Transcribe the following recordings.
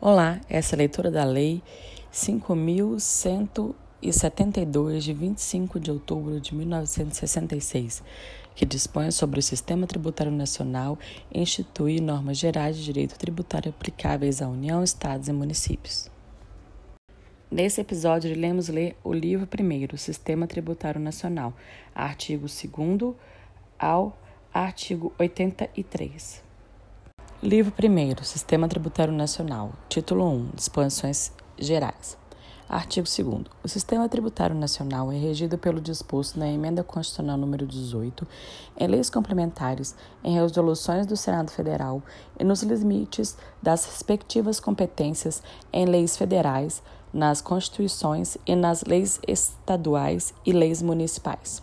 Olá, essa é a leitura da Lei 5.172, de 25 de outubro de 1966, que dispõe sobre o Sistema Tributário Nacional e institui normas gerais de direito tributário aplicáveis à União, Estados e municípios. Nesse episódio, iremos ler o livro primeiro, Sistema Tributário Nacional, artigo 2 ao artigo 83. Livro 1 Sistema Tributário Nacional. Título 1 Disposições Gerais. Artigo 2 O Sistema Tributário Nacional é regido pelo disposto na Emenda Constitucional número 18, em leis complementares, em resoluções do Senado Federal e nos limites das respectivas competências em leis federais, nas constituições e nas leis estaduais e leis municipais.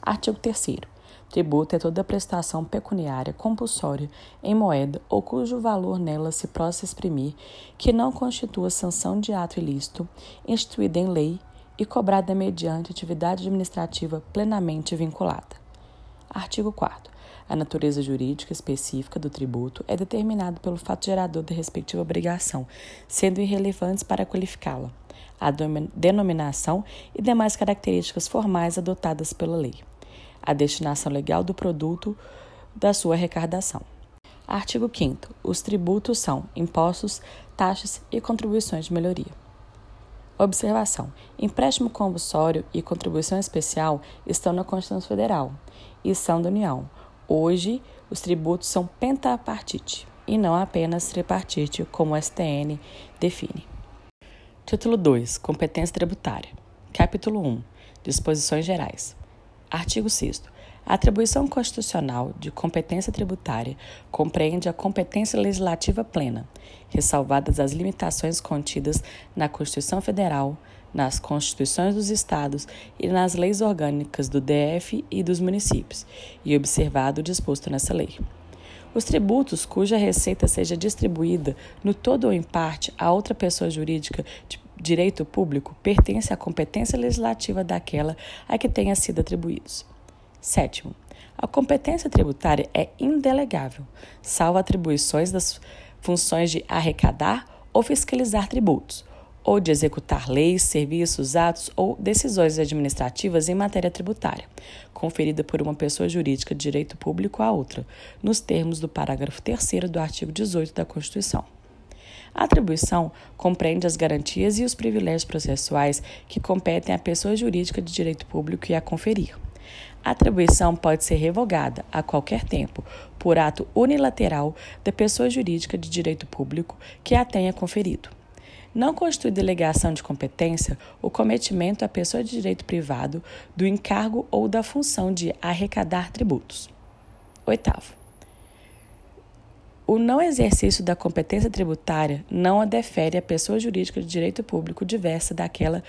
Artigo 3 Tributo é toda prestação pecuniária compulsória em moeda ou cujo valor nela se possa exprimir, que não constitua sanção de ato ilícito, instituída em lei e cobrada mediante atividade administrativa plenamente vinculada. Artigo 4. A natureza jurídica específica do tributo é determinada pelo fato gerador da respectiva obrigação, sendo irrelevantes para qualificá-la, a denominação e demais características formais adotadas pela lei a destinação legal do produto da sua arrecadação. Artigo 5 Os tributos são impostos, taxas e contribuições de melhoria. Observação: empréstimo compulsório e contribuição especial estão na Constituição Federal e são da União. Hoje, os tributos são pentapartite e não apenas tripartite, como o STN define. Título 2: Competência tributária. Capítulo 1: Disposições gerais. Artigo 6. A atribuição constitucional de competência tributária compreende a competência legislativa plena, ressalvadas as limitações contidas na Constituição Federal, nas Constituições dos Estados e nas leis orgânicas do DF e dos municípios, e observado o disposto nessa lei. Os tributos cuja receita seja distribuída no todo ou em parte a outra pessoa jurídica de direito público pertence à competência legislativa daquela a que tenha sido atribuídos. Sétimo, a competência tributária é indelegável, salvo atribuições das funções de arrecadar ou fiscalizar tributos, ou de executar leis, serviços, atos ou decisões administrativas em matéria tributária, conferida por uma pessoa jurídica de direito público a outra, nos termos do parágrafo 3 do artigo 18 da Constituição. A atribuição compreende as garantias e os privilégios processuais que competem à pessoa jurídica de direito público e a conferir. A atribuição pode ser revogada a qualquer tempo por ato unilateral da pessoa jurídica de direito público que a tenha conferido. Não constitui delegação de competência o cometimento à pessoa de direito privado do encargo ou da função de arrecadar tributos. Oitavo. O não exercício da competência tributária não a defere à pessoa jurídica de direito público diversa daquela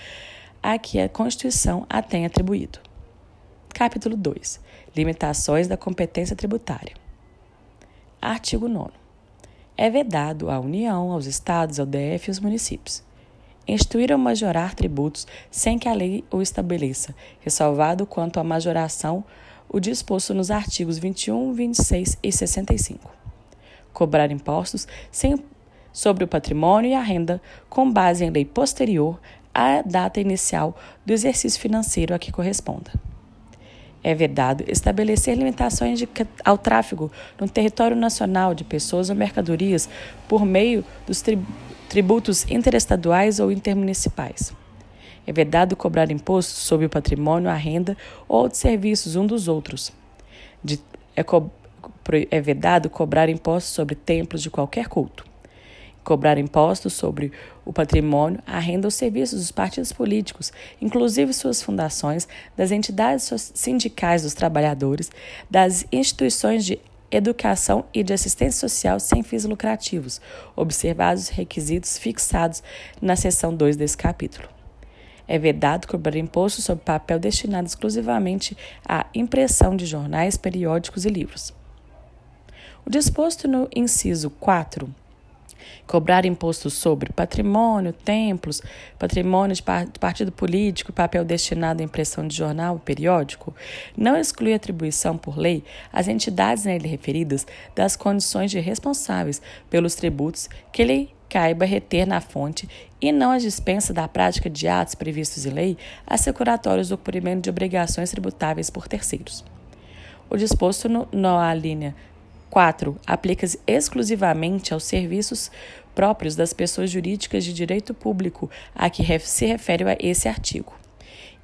a que a Constituição a tem atribuído. Capítulo 2 Limitações da competência tributária. Artigo 9. É vedado à União, aos Estados, ao DF e aos municípios instituir ou majorar tributos sem que a lei o estabeleça, ressalvado quanto à majoração o disposto nos artigos 21, 26 e 65 cobrar impostos sem, sobre o patrimônio e a renda com base em lei posterior à data inicial do exercício financeiro a que corresponda. É vedado estabelecer limitações de, ao tráfego no território nacional de pessoas ou mercadorias por meio dos tributos interestaduais ou intermunicipais. É vedado cobrar impostos sobre o patrimônio, a renda ou de serviços um dos outros. De, é, co é vedado cobrar impostos sobre templos de qualquer culto. Cobrar impostos sobre o patrimônio, a renda ou serviços dos partidos políticos, inclusive suas fundações, das entidades sindicais dos trabalhadores, das instituições de educação e de assistência social sem fins lucrativos, observados os requisitos fixados na seção 2 desse capítulo. É vedado cobrar imposto sobre papel destinado exclusivamente à impressão de jornais, periódicos e livros. O disposto no inciso 4 cobrar imposto sobre patrimônio, templos, patrimônio de partido político, papel destinado à impressão de jornal e periódico, não exclui atribuição por lei às entidades nele referidas das condições de responsáveis pelos tributos que lhe caiba reter na fonte e não a dispensa da prática de atos previstos em lei assecuratórios do cumprimento de obrigações tributáveis por terceiros. O disposto no, na linha 4 aplica-se exclusivamente aos serviços próprios das pessoas jurídicas de direito público a que se refere a esse artigo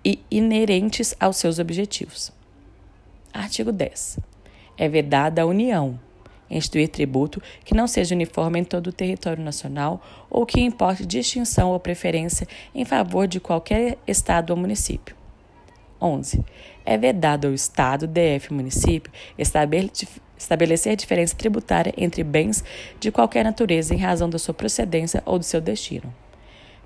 e inerentes aos seus objetivos. Artigo 10. É vedada a União instituir tributo que não seja uniforme em todo o território nacional ou que importe distinção ou preferência em favor de qualquer estado ou município. 11. É vedado ao Estado, DF município estabelecer diferença tributária entre bens de qualquer natureza em razão da sua procedência ou do seu destino.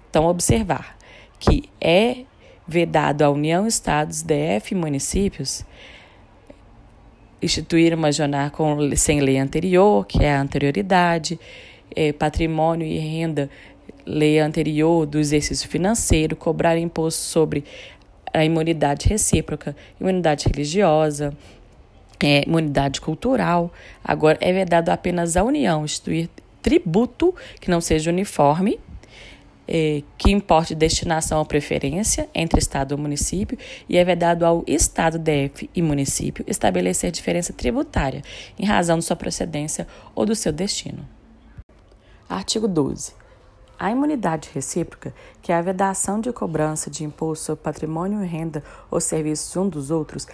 Então, observar que é vedado à União, Estados, DF e municípios instituir uma jornada com, sem lei anterior, que é a anterioridade, é, patrimônio e renda, lei anterior do exercício financeiro, cobrar imposto sobre a imunidade recíproca, imunidade religiosa, é, imunidade cultural. Agora, é vedado apenas à União instituir tributo que não seja uniforme, é, que importe destinação ou preferência entre Estado ou município, e é vedado ao Estado, DF e município estabelecer diferença tributária em razão de sua procedência ou do seu destino. Artigo 12. A imunidade recíproca, que é a vedação de cobrança de imposto sobre patrimônio, renda ou serviços um dos outros,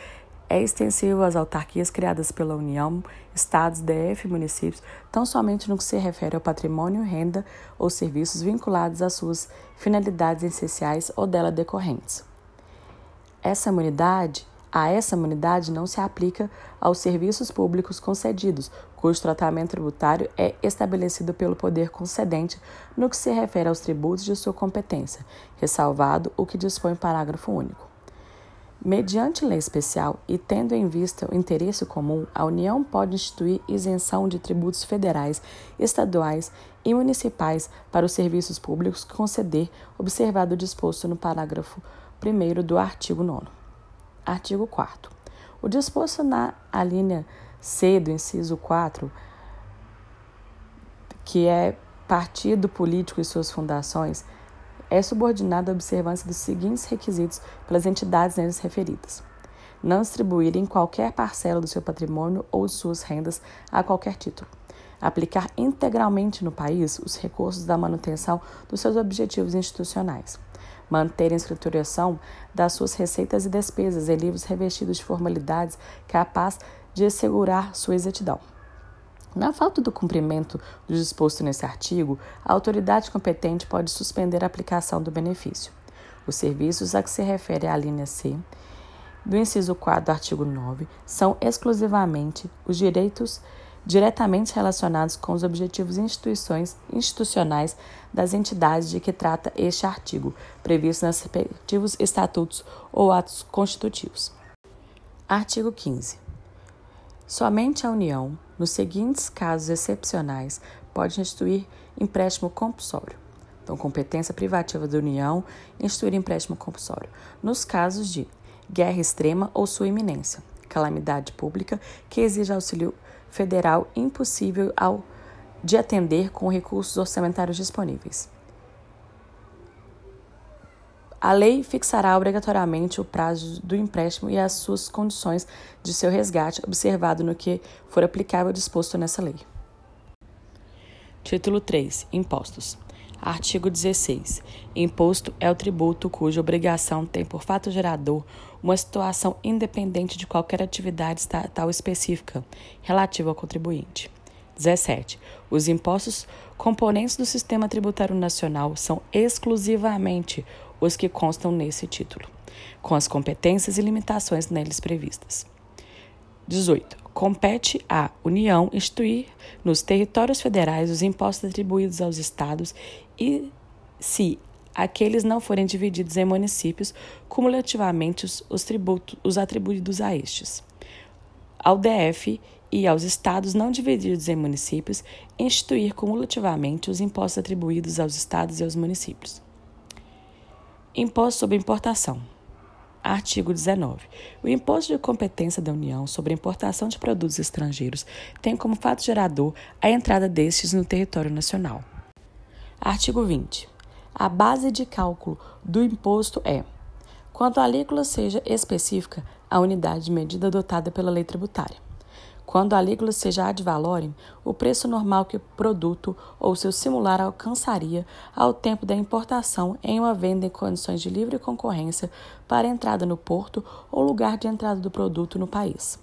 é extensivo às autarquias criadas pela União, estados, DF e municípios, tão somente no que se refere ao patrimônio, renda ou serviços vinculados às suas finalidades essenciais ou dela decorrentes. Essa imunidade, a essa imunidade não se aplica aos serviços públicos concedidos, cujo tratamento tributário é estabelecido pelo poder concedente no que se refere aos tributos de sua competência, ressalvado o que dispõe o parágrafo único. Mediante lei especial e tendo em vista o interesse comum, a União pode instituir isenção de tributos federais, estaduais e municipais para os serviços públicos conceder, observado o disposto no parágrafo 1 do artigo 9. Artigo 4. O disposto na alínea C do inciso 4, que é partido político e suas fundações, é subordinado à observância dos seguintes requisitos pelas entidades neles referidas: não distribuírem qualquer parcela do seu patrimônio ou de suas rendas a qualquer título. Aplicar integralmente no país os recursos da manutenção dos seus objetivos institucionais. Manter a escrituração das suas receitas e despesas em livros revestidos de formalidades capaz de assegurar sua exatidão. Na falta do cumprimento do disposto nesse artigo, a autoridade competente pode suspender a aplicação do benefício. Os serviços a que se refere a linha C do inciso 4 do artigo 9 são exclusivamente os direitos diretamente relacionados com os objetivos instituições, institucionais das entidades de que trata este artigo, previstos nos respectivos estatutos ou atos constitutivos. Artigo 15. Somente a União, nos seguintes casos excepcionais, pode instituir empréstimo compulsório. Então, competência privativa da União, instituir empréstimo compulsório. Nos casos de guerra extrema ou sua iminência, calamidade pública que exige auxílio federal impossível ao, de atender com recursos orçamentários disponíveis. A lei fixará obrigatoriamente o prazo do empréstimo e as suas condições de seu resgate, observado no que for aplicável disposto nessa lei. Título 3. Impostos. Artigo 16. Imposto é o tributo cuja obrigação tem por fato gerador uma situação independente de qualquer atividade estatal específica relativa ao contribuinte. 17. Os impostos componentes do sistema tributário nacional são exclusivamente os que constam nesse título, com as competências e limitações neles previstas. 18. Compete à União instituir nos territórios federais os impostos atribuídos aos estados e, se aqueles não forem divididos em municípios, cumulativamente os, os tributos os atribuídos a estes. Ao DF e aos estados não divididos em municípios, instituir cumulativamente os impostos atribuídos aos estados e aos municípios. Imposto sobre importação. Artigo 19. O imposto de competência da União sobre a importação de produtos estrangeiros tem como fato gerador a entrada destes no território nacional. Artigo 20. A base de cálculo do imposto é, quanto a alíquota seja específica, a unidade de medida adotada pela lei tributária. Quando a alíquota seja ad valorem, o preço normal que o produto ou seu similar alcançaria ao tempo da importação em uma venda em condições de livre concorrência para entrada no porto ou lugar de entrada do produto no país.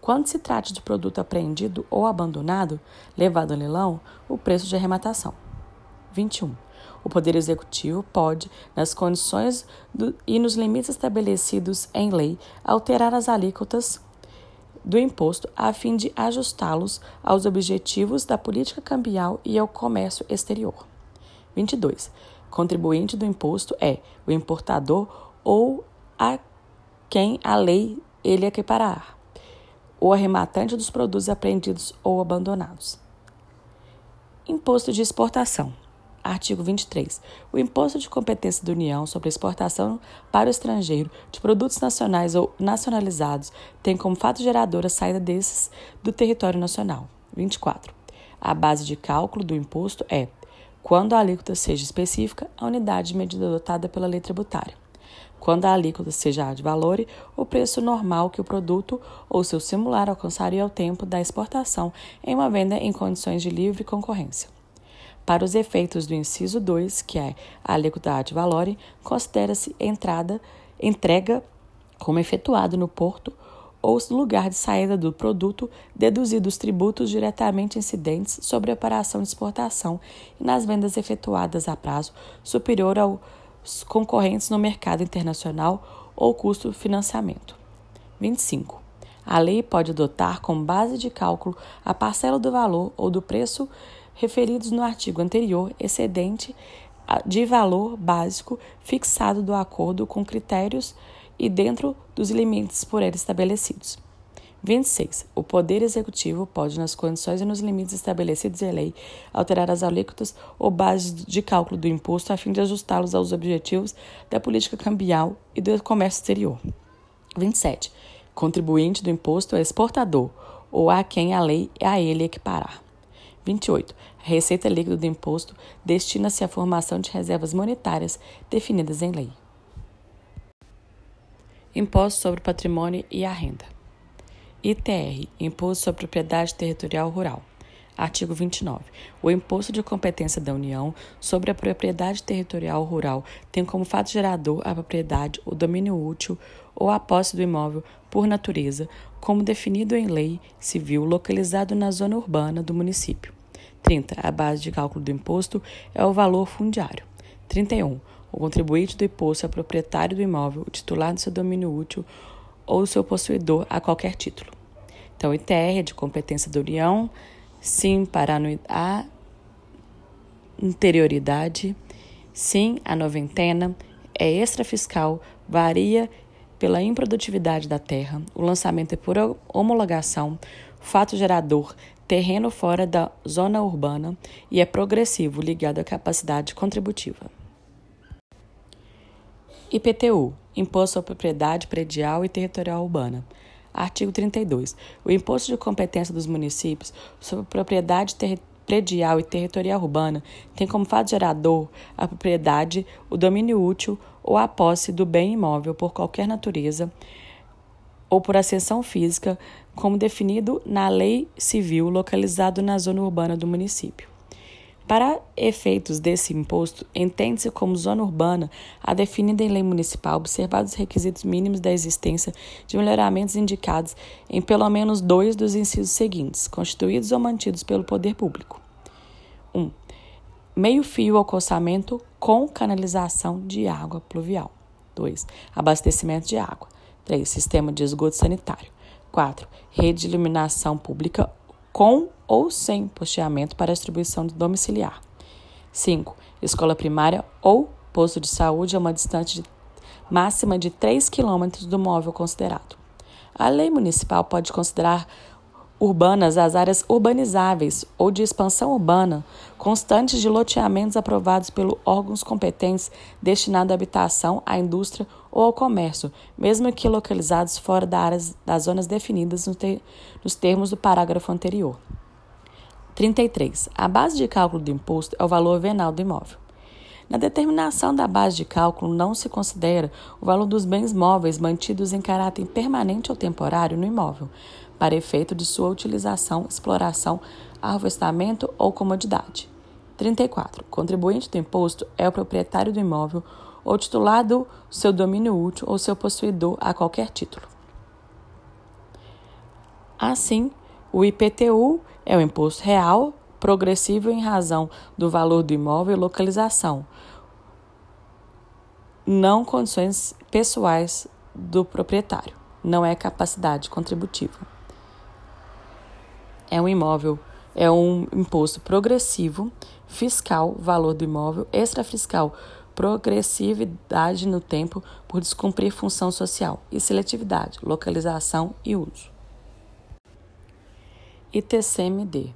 Quando se trate de produto apreendido ou abandonado, levado a leilão, o preço de arrematação. 21. O Poder Executivo pode, nas condições do, e nos limites estabelecidos em lei, alterar as alíquotas do imposto a fim de ajustá-los aos objetivos da política cambial e ao comércio exterior. 22. Contribuinte do imposto é o importador ou a quem a lei ele equiparar, o arrematante dos produtos apreendidos ou abandonados. Imposto de exportação. Artigo 23. O imposto de competência da União sobre a exportação para o estrangeiro de produtos nacionais ou nacionalizados tem como fato gerador a saída desses do território nacional. 24. A base de cálculo do imposto é, quando a alíquota seja específica, a unidade de medida adotada pela lei tributária. Quando a alíquota seja ad valore, o preço normal que o produto ou seu similar alcançaria ao tempo da exportação em uma venda em condições de livre concorrência. Para os efeitos do inciso 2, que é a alíquota ad valorem, considera-se entrada, entrega como efetuado no porto ou lugar de saída do produto, deduzidos tributos diretamente incidentes sobre a operação de exportação e nas vendas efetuadas a prazo superior aos concorrentes no mercado internacional ou custo financiamento. 25. A lei pode adotar como base de cálculo a parcela do valor ou do preço referidos no artigo anterior, excedente de valor básico fixado do acordo com critérios e dentro dos limites por ele estabelecidos. 26. O Poder Executivo pode, nas condições e nos limites estabelecidos em lei, alterar as alíquotas ou bases de cálculo do imposto a fim de ajustá-los aos objetivos da política cambial e do comércio exterior. 27. Contribuinte do imposto é exportador ou a quem a lei a ele equiparar. 28. A receita líquida do imposto destina-se à formação de reservas monetárias definidas em lei. Imposto sobre o patrimônio e a renda. ITR Imposto sobre Propriedade Territorial Rural. Artigo 29. O imposto de competência da União sobre a propriedade territorial rural tem como fato gerador a propriedade, o domínio útil ou a posse do imóvel por natureza, como definido em lei civil localizado na zona urbana do município. 30. A base de cálculo do imposto é o valor fundiário. 31. O contribuinte do imposto é o proprietário do imóvel, o titular do seu domínio útil ou seu possuidor a qualquer título. Então, ITR é de competência da União, sim para a interioridade, sim a noventena, é extrafiscal, varia pela improdutividade da terra, o lançamento é por homologação, fato gerador, terreno fora da zona urbana e é progressivo, ligado à capacidade contributiva. IPTU Imposto à Propriedade Predial e Territorial Urbana. Artigo 32. O imposto de competência dos municípios sobre propriedade predial e territorial urbana tem como fato gerador a propriedade, o domínio útil ou a posse do bem imóvel por qualquer natureza ou por ascensão física, como definido na lei civil localizado na zona urbana do município. Para efeitos desse imposto, entende-se como zona urbana a definida em lei municipal, observados os requisitos mínimos da existência de melhoramentos indicados em pelo menos dois dos incisos seguintes, constituídos ou mantidos pelo poder público. 1. Um, meio-fio ao calçamento com canalização de água pluvial. 2. Abastecimento de água. 3. Sistema de esgoto sanitário. 4. Rede de iluminação pública com ou sem posteamento para distribuição domiciliar. 5. Escola primária ou posto de saúde a uma distância de, máxima de 3 km do móvel considerado. A lei municipal pode considerar urbanas as áreas urbanizáveis ou de expansão urbana constantes de loteamentos aprovados pelos órgãos competentes destinados à habitação, à indústria ou ao comércio, mesmo que localizados fora da área, das zonas definidas nos termos do parágrafo anterior. 33. A base de cálculo do imposto é o valor venal do imóvel. Na determinação da base de cálculo, não se considera o valor dos bens móveis mantidos em caráter permanente ou temporário no imóvel, para efeito de sua utilização, exploração, arvestamento ou comodidade. 34. O contribuinte do imposto é o proprietário do imóvel ou titular do seu domínio útil ou seu possuidor a qualquer título. Assim, o IPTU é o imposto real progressivo em razão do valor do imóvel e localização, não condições pessoais do proprietário, não é capacidade contributiva. É um imóvel, é um imposto progressivo, fiscal, valor do imóvel, extrafiscal, progressividade no tempo por descumprir função social e seletividade, localização e uso. ITCMD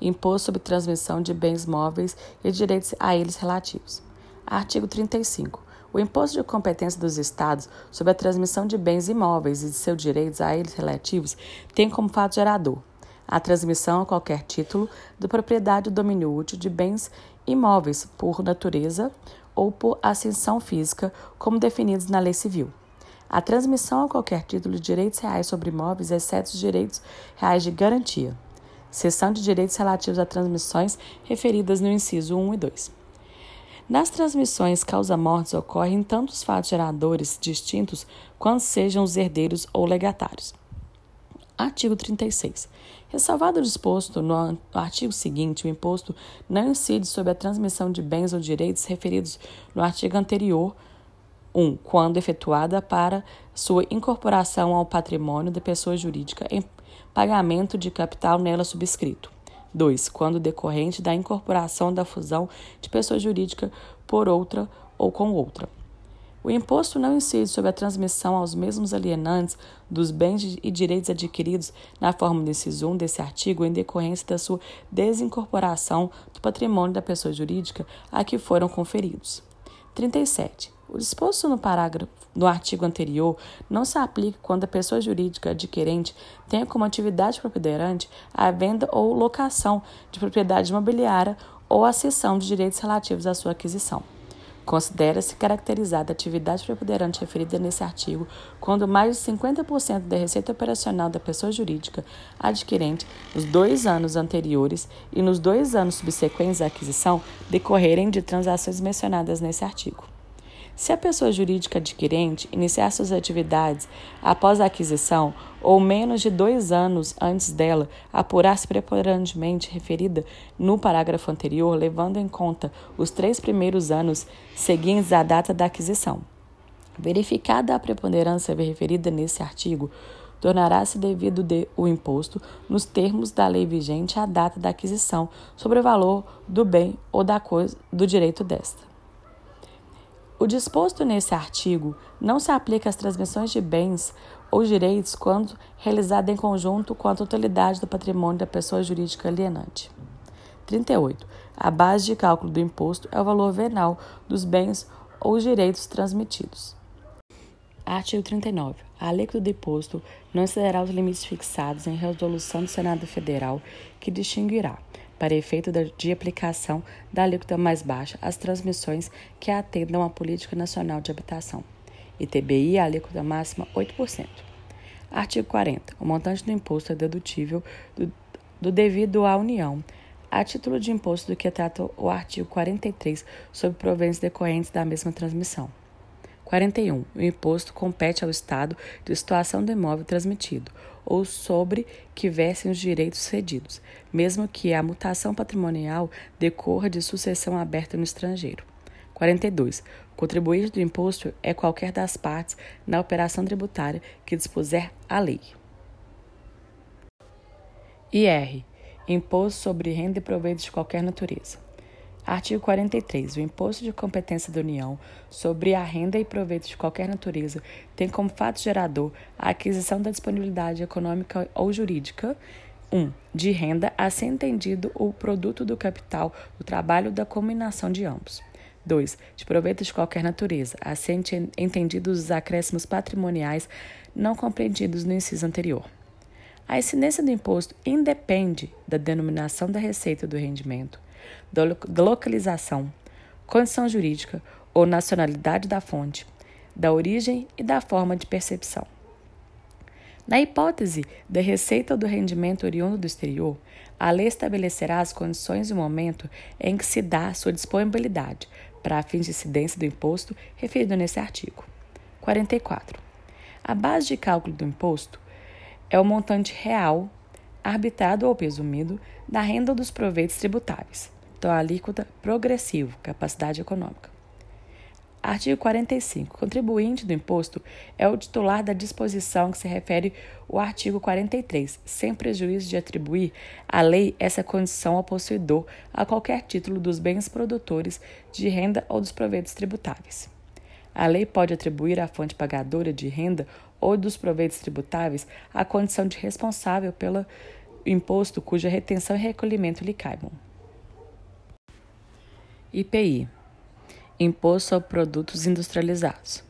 Imposto sobre transmissão de bens móveis e direitos a eles relativos. Artigo 35. O imposto de competência dos Estados sobre a transmissão de bens imóveis e de seus direitos a eles relativos tem como fato gerador a transmissão a qualquer título da propriedade ou domínio útil de bens imóveis por natureza ou por ascensão física, como definidos na lei civil. A transmissão a qualquer título de direitos reais sobre imóveis, exceto os direitos reais de garantia seção de direitos relativos a transmissões referidas no inciso 1 e 2. Nas transmissões, causa-mortes ocorrem tanto os fatos geradores distintos quanto sejam os herdeiros ou legatários. Artigo 36. Ressalvado o disposto no artigo seguinte, o imposto não incide sobre a transmissão de bens ou direitos referidos no artigo anterior 1. quando efetuada para sua incorporação ao patrimônio da pessoa jurídica em pagamento de capital nela subscrito. 2. Quando decorrente da incorporação da fusão de pessoa jurídica por outra ou com outra. O imposto não incide sobre a transmissão aos mesmos alienantes dos bens e direitos adquiridos na forma do inciso 1 desse artigo em decorrência da sua desincorporação do patrimônio da pessoa jurídica a que foram conferidos. 37. O disposto no parágrafo no artigo anterior não se aplica quando a pessoa jurídica adquirente tenha como atividade preponderante a venda ou locação de propriedade imobiliária ou a cessão de direitos relativos à sua aquisição. Considera-se caracterizada a atividade preponderante referida nesse artigo quando mais de 50% da receita operacional da pessoa jurídica adquirente nos dois anos anteriores e nos dois anos subsequentes à aquisição decorrerem de transações mencionadas nesse artigo. Se a pessoa jurídica adquirente iniciar suas atividades após a aquisição ou menos de dois anos antes dela, apurar-se preponderantemente referida no parágrafo anterior, levando em conta os três primeiros anos seguintes à data da aquisição. Verificada a preponderância referida nesse artigo, tornará-se devido de, o imposto nos termos da lei vigente à data da aquisição sobre o valor do bem ou da coisa do direito desta. O disposto nesse artigo não se aplica às transmissões de bens ou direitos quando realizada em conjunto com a totalidade do patrimônio da pessoa jurídica alienante. 38. A base de cálculo do imposto é o valor venal dos bens ou direitos transmitidos. Artigo 39. A alíquota do imposto não excederá os limites fixados em resolução do Senado Federal, que distinguirá para efeito de aplicação da alíquota mais baixa às transmissões que atendam à Política Nacional de Habitação. ITBI, a alíquota máxima 8%. Artigo 40. O montante do imposto é dedutível do, do devido à União, a título de imposto do que trata o artigo 43 sobre proventos decorrentes da mesma transmissão. 41. O imposto compete ao Estado de situação do imóvel transmitido ou sobre que versem os direitos cedidos, mesmo que a mutação patrimonial decorra de sucessão aberta no estrangeiro. 42. O contribuinte do imposto é qualquer das partes na operação tributária que dispuser a lei. IR. Imposto sobre renda e proventos de qualquer natureza. Artigo 43. O imposto de competência da União sobre a renda e proveito de qualquer natureza tem como fato gerador a aquisição da disponibilidade econômica ou jurídica 1. Um, de renda, a ser entendido o produto do capital, do trabalho da combinação de ambos. 2. De proveito de qualquer natureza, a ser entendidos os acréscimos patrimoniais não compreendidos no inciso anterior. A incidência do imposto independe da denominação da receita do rendimento, da localização, condição jurídica ou nacionalidade da fonte, da origem e da forma de percepção. Na hipótese da receita ou do rendimento oriundo do exterior, a lei estabelecerá as condições e o momento em que se dá sua disponibilidade para fins de incidência do imposto referido nesse artigo. 44. A base de cálculo do imposto é o montante real, arbitrado ou presumido, da renda dos proveitos tributáveis. Então, a alíquota progressivo, capacidade econômica. Artigo 45. Contribuinte do imposto é o titular da disposição que se refere o artigo 43, sem prejuízo de atribuir à lei essa condição ao possuidor a qualquer título dos bens produtores de renda ou dos proveitos tributáveis. A lei pode atribuir à fonte pagadora de renda ou dos proveitos tributáveis a condição de responsável pelo imposto cuja retenção e recolhimento lhe caibam. IPI Imposto sobre Produtos Industrializados.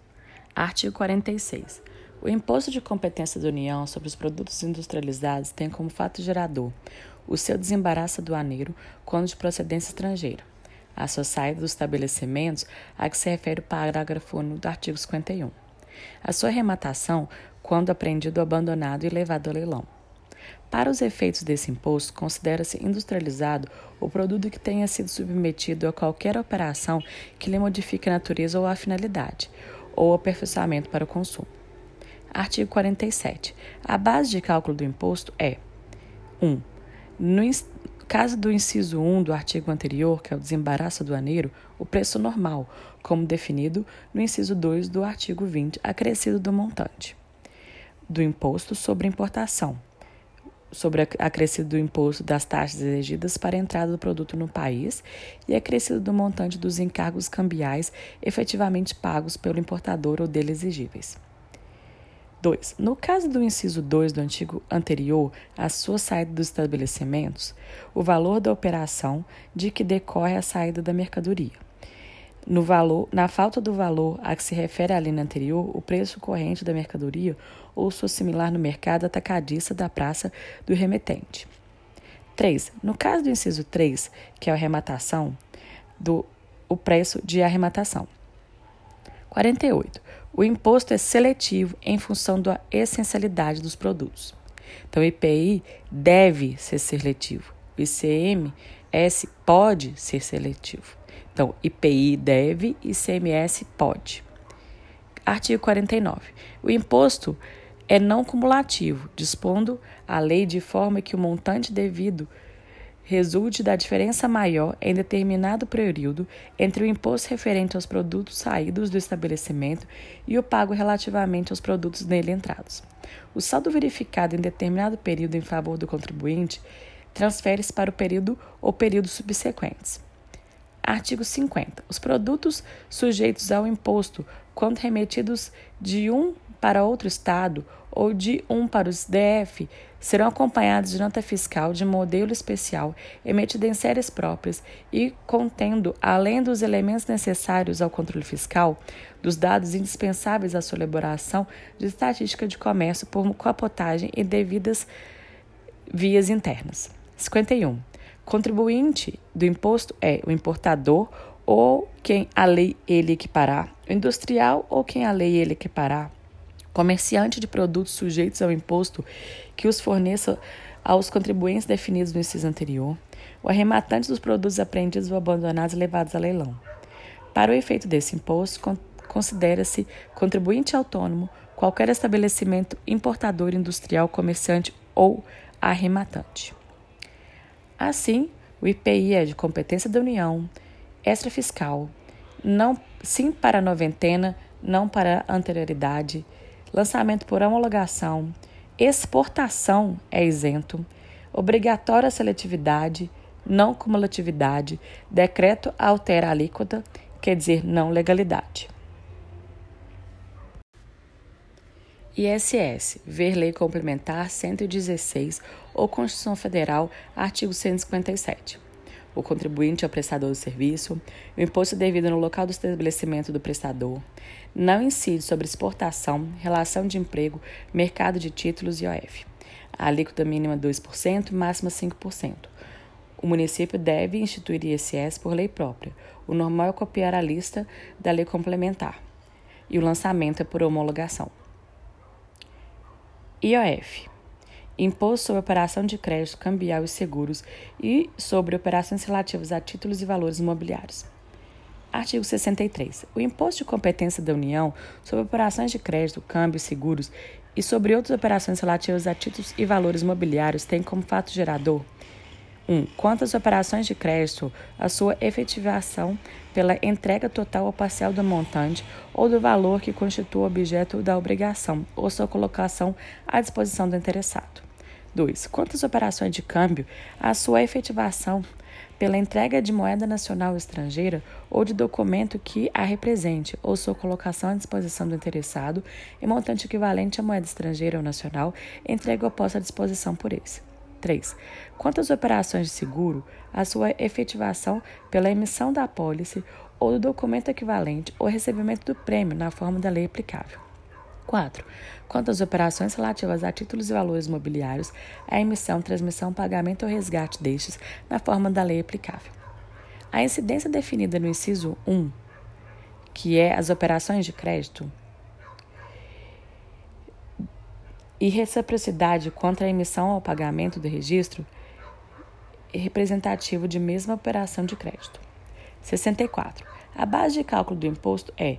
Artigo 46. O imposto de competência da União sobre os produtos industrializados tem como fato gerador o seu desembaraço aduaneiro quando de procedência estrangeira, a sua saída dos estabelecimentos a que se refere o parágrafo 1 do artigo 51, a sua arrematação quando apreendido, abandonado e levado a leilão. Para os efeitos desse imposto, considera-se industrializado o produto que tenha sido submetido a qualquer operação que lhe modifique a natureza ou a finalidade, ou aperfeiçoamento para o consumo. Artigo 47. A base de cálculo do imposto é 1. No caso do inciso 1 do artigo anterior, que é o desembaraço aduaneiro, o preço normal, como definido no inciso 2 do artigo 20, acrescido do montante do imposto sobre importação, sobre acrescido do imposto das taxas exigidas para a entrada do produto no país e acrescido do montante dos encargos cambiais efetivamente pagos pelo importador ou dele exigíveis. 2. No caso do inciso 2 do antigo anterior, a sua saída dos estabelecimentos, o valor da operação de que decorre a saída da mercadoria. No valor, na falta do valor a que se refere a linha anterior, o preço corrente da mercadoria ou sua similar no mercado atacadista da praça do remetente. 3. No caso do inciso 3, que é a arrematação, do, o preço de arrematação. 48. O imposto é seletivo em função da essencialidade dos produtos. Então, o IPI deve ser seletivo. O ICMS pode ser seletivo. Então, IPI deve e ICMS pode. Artigo 49. O imposto é não cumulativo, dispondo a lei de forma que o montante devido resulte da diferença maior em determinado período entre o imposto referente aos produtos saídos do estabelecimento e o pago relativamente aos produtos nele entrados. O saldo verificado em determinado período em favor do contribuinte transfere-se para o período ou períodos subsequentes. Artigo 50. Os produtos sujeitos ao imposto, quando remetidos de um para outro Estado ou de um para os DF, serão acompanhados de nota fiscal de modelo especial emitida em séries próprias e contendo, além dos elementos necessários ao controle fiscal, dos dados indispensáveis à sua elaboração de estatística de comércio por capotagem e devidas vias internas. 51. Contribuinte do imposto é o importador ou quem a lei ele equiparar, o industrial ou quem a lei ele equiparar, comerciante de produtos sujeitos ao imposto que os forneça aos contribuintes definidos no inciso anterior, o arrematante dos produtos apreendidos ou abandonados e levados a leilão. Para o efeito desse imposto, considera-se contribuinte autônomo qualquer estabelecimento importador, industrial, comerciante ou arrematante. Assim, o IPI é de competência da União, extrafiscal, não sim para a noventena, não para a anterioridade, lançamento por homologação, exportação é isento, obrigatória seletividade, não cumulatividade, decreto altera a alíquota, quer dizer, não legalidade. ISS, ver Lei Complementar 116 ou Constituição Federal, artigo 157. O contribuinte é o prestador do serviço, o imposto devido no local do estabelecimento do prestador, não incide sobre exportação, relação de emprego, mercado de títulos e OF. A alíquota mínima 2% e máxima 5%. O município deve instituir ISS por lei própria. O normal é copiar a lista da lei complementar. E o lançamento é por homologação. IOF Imposto sobre operação de crédito cambial e seguros e sobre operações relativas a títulos e valores imobiliários. Artigo 63. O imposto de competência da União sobre operações de crédito, câmbio e seguros e sobre outras operações relativas a títulos e valores imobiliários tem como fato gerador 1. Um, quanto às operações de crédito, a sua efetivação pela entrega total ou parcial do montante ou do valor que constitua o objeto da obrigação ou sua colocação à disposição do interessado. 2. Quantas operações de câmbio, a sua efetivação pela entrega de moeda nacional ou estrangeira ou de documento que a represente ou sua colocação à disposição do interessado em montante equivalente à moeda estrangeira ou nacional, entrega ou posta à disposição por esse. 3. Quantas operações de seguro, a sua efetivação pela emissão da apólice ou do documento equivalente ou recebimento do prêmio na forma da lei aplicável. 4. Quanto às operações relativas a títulos e valores mobiliários, a emissão, transmissão, pagamento ou resgate destes na forma da lei aplicável. A incidência definida no inciso 1, que é as operações de crédito, e reciprocidade contra a emissão ou pagamento do registro é representativo de mesma operação de crédito. 64. A base de cálculo do imposto é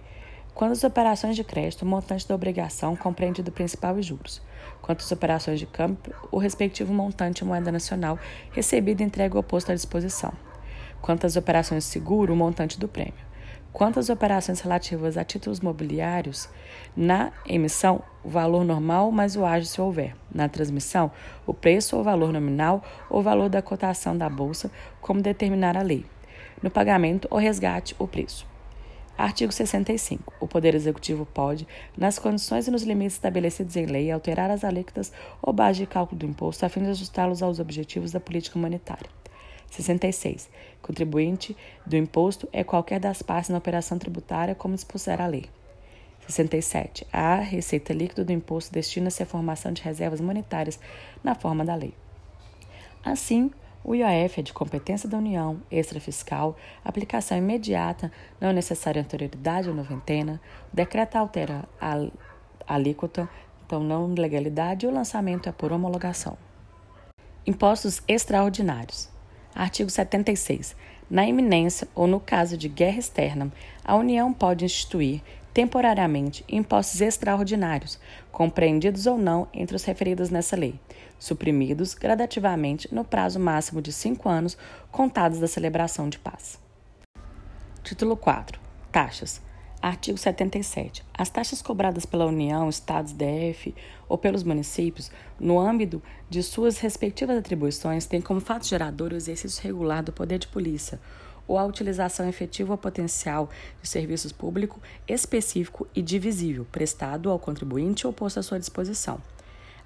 quando as operações de crédito, o montante da obrigação compreende do principal e juros. Quanto às operações de câmbio, o respectivo montante em moeda nacional recebido entrega o oposto à disposição. Quanto às operações de seguro, o montante do prêmio. Quanto às operações relativas a títulos mobiliários, na emissão, o valor normal mais o ágio se houver. Na transmissão, o preço ou valor nominal ou valor da cotação da bolsa, como determinar a lei. No pagamento ou resgate, o preço. Artigo 65. O Poder Executivo pode, nas condições e nos limites estabelecidos em lei, alterar as alíquotas ou base de cálculo do imposto a fim de ajustá-los aos objetivos da política monetária. 66. Contribuinte do imposto é qualquer das partes na operação tributária, como dispuser a lei. 67. A receita líquida do imposto destina-se à formação de reservas monetárias na forma da lei. Assim, o IOF é de competência da União, extrafiscal, aplicação imediata, não necessária anterioridade ou noventena. O decreto altera a alíquota, então não legalidade, e o lançamento é por homologação. Impostos extraordinários. Artigo 76. Na iminência ou no caso de guerra externa, a União pode instituir temporariamente impostos extraordinários, compreendidos ou não entre os referidos nessa lei, suprimidos gradativamente no prazo máximo de cinco anos contados da celebração de paz. Título 4. Taxas. Artigo 77. As taxas cobradas pela União, Estados, DF ou pelos municípios, no âmbito de suas respectivas atribuições, têm como fato gerador o exercício regular do poder de polícia ou a utilização efetiva ou potencial de serviços público específico e divisível, prestado ao contribuinte ou posto à sua disposição.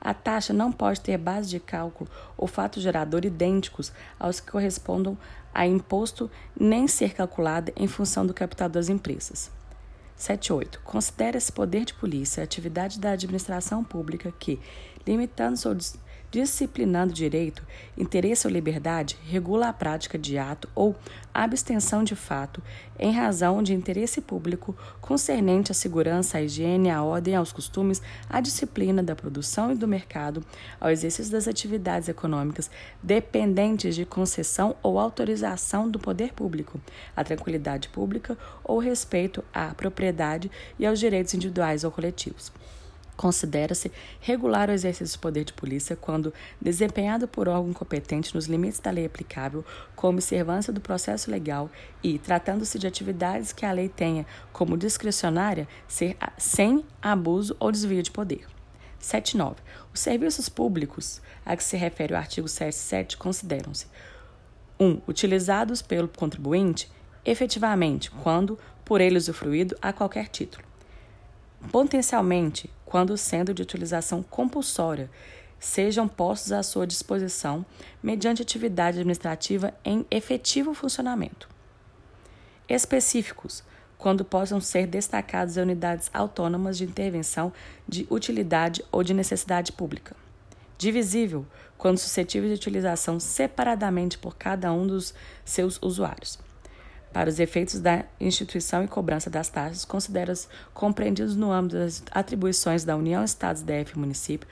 A taxa não pode ter base de cálculo ou fato gerador idênticos aos que correspondam a imposto, nem ser calculada em função do capital das empresas. 78. Considera esse poder de polícia a atividade da administração pública que, limitando-se ou disciplinando direito, interesse ou liberdade, regula a prática de ato ou abstenção de fato em razão de interesse público concernente à segurança, à higiene, à ordem, aos costumes, à disciplina da produção e do mercado, ao exercício das atividades econômicas dependentes de concessão ou autorização do poder público, à tranquilidade pública ou respeito à propriedade e aos direitos individuais ou coletivos. Considera-se regular o exercício do poder de polícia quando desempenhado por órgão competente nos limites da lei aplicável, com observância do processo legal e, tratando-se de atividades que a lei tenha como discricionária, ser sem abuso ou desvio de poder. 7.9. Os serviços públicos a que se refere o artigo 77 consideram-se 1. Um, utilizados pelo contribuinte efetivamente, quando por ele usufruído a qualquer título potencialmente quando sendo de utilização compulsória, sejam postos à sua disposição mediante atividade administrativa em efetivo funcionamento. Específicos, quando possam ser destacados em unidades autônomas de intervenção de utilidade ou de necessidade pública. divisível quando suscetível de utilização separadamente por cada um dos seus usuários. Para os efeitos da instituição e cobrança das taxas, considera-se compreendidos no âmbito das atribuições da União, Estados, DF e município,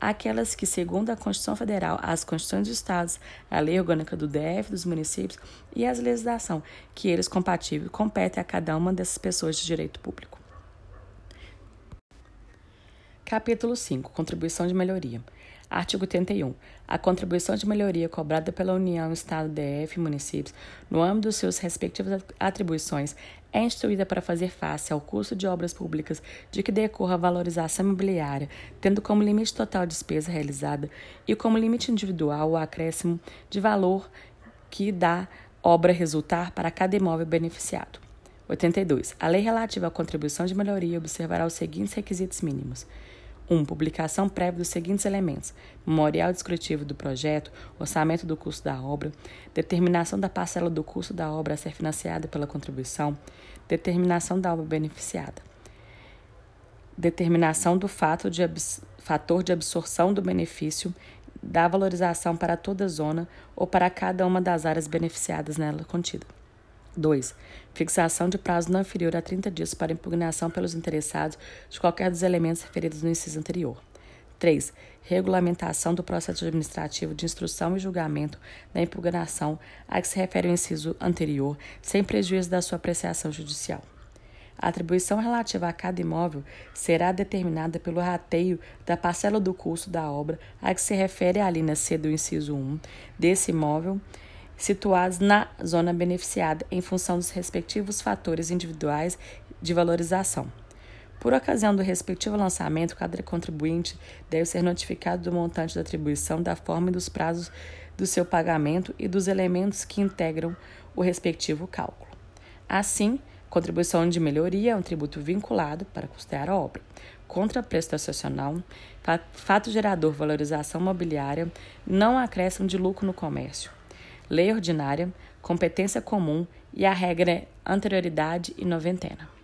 aquelas que, segundo a Constituição Federal, as Constituições dos Estados, a Lei Orgânica do DF, dos municípios e as legislação que eles compatíveis competem a cada uma dessas pessoas de direito público. Capítulo 5 Contribuição de melhoria. Artigo 81. A contribuição de melhoria cobrada pela União, Estado, DF e municípios, no âmbito dos seus respectivas atribuições, é instituída para fazer face ao custo de obras públicas de que decorra a valorização imobiliária, tendo como limite total a despesa realizada e como limite individual o acréscimo de valor que da obra resultar para cada imóvel beneficiado. 82. A lei relativa à contribuição de melhoria observará os seguintes requisitos mínimos. 1. Publicação prévia dos seguintes elementos: memorial descritivo do projeto, orçamento do custo da obra, determinação da parcela do custo da obra a ser financiada pela contribuição, determinação da obra beneficiada, determinação do fato de fator de absorção do benefício da valorização para toda a zona ou para cada uma das áreas beneficiadas nela contida. 2. Fixação de prazo não inferior a 30 dias para impugnação pelos interessados de qualquer dos elementos referidos no inciso anterior. 3. Regulamentação do processo administrativo de instrução e julgamento da impugnação a que se refere o inciso anterior, sem prejuízo da sua apreciação judicial. A atribuição relativa a cada imóvel será determinada pelo rateio da parcela do custo da obra a que se refere a linha C do inciso 1 desse imóvel situados na zona beneficiada em função dos respectivos fatores individuais de valorização. Por ocasião do respectivo lançamento, cada contribuinte deve ser notificado do montante da atribuição, da forma e dos prazos do seu pagamento e dos elementos que integram o respectivo cálculo. Assim, contribuição de melhoria é um tributo vinculado para custear a obra. Contrapreço associacional, fato gerador valorização mobiliária, não acréscimo de lucro no comércio lei ordinária, competência comum e a regra é anterioridade e noventena.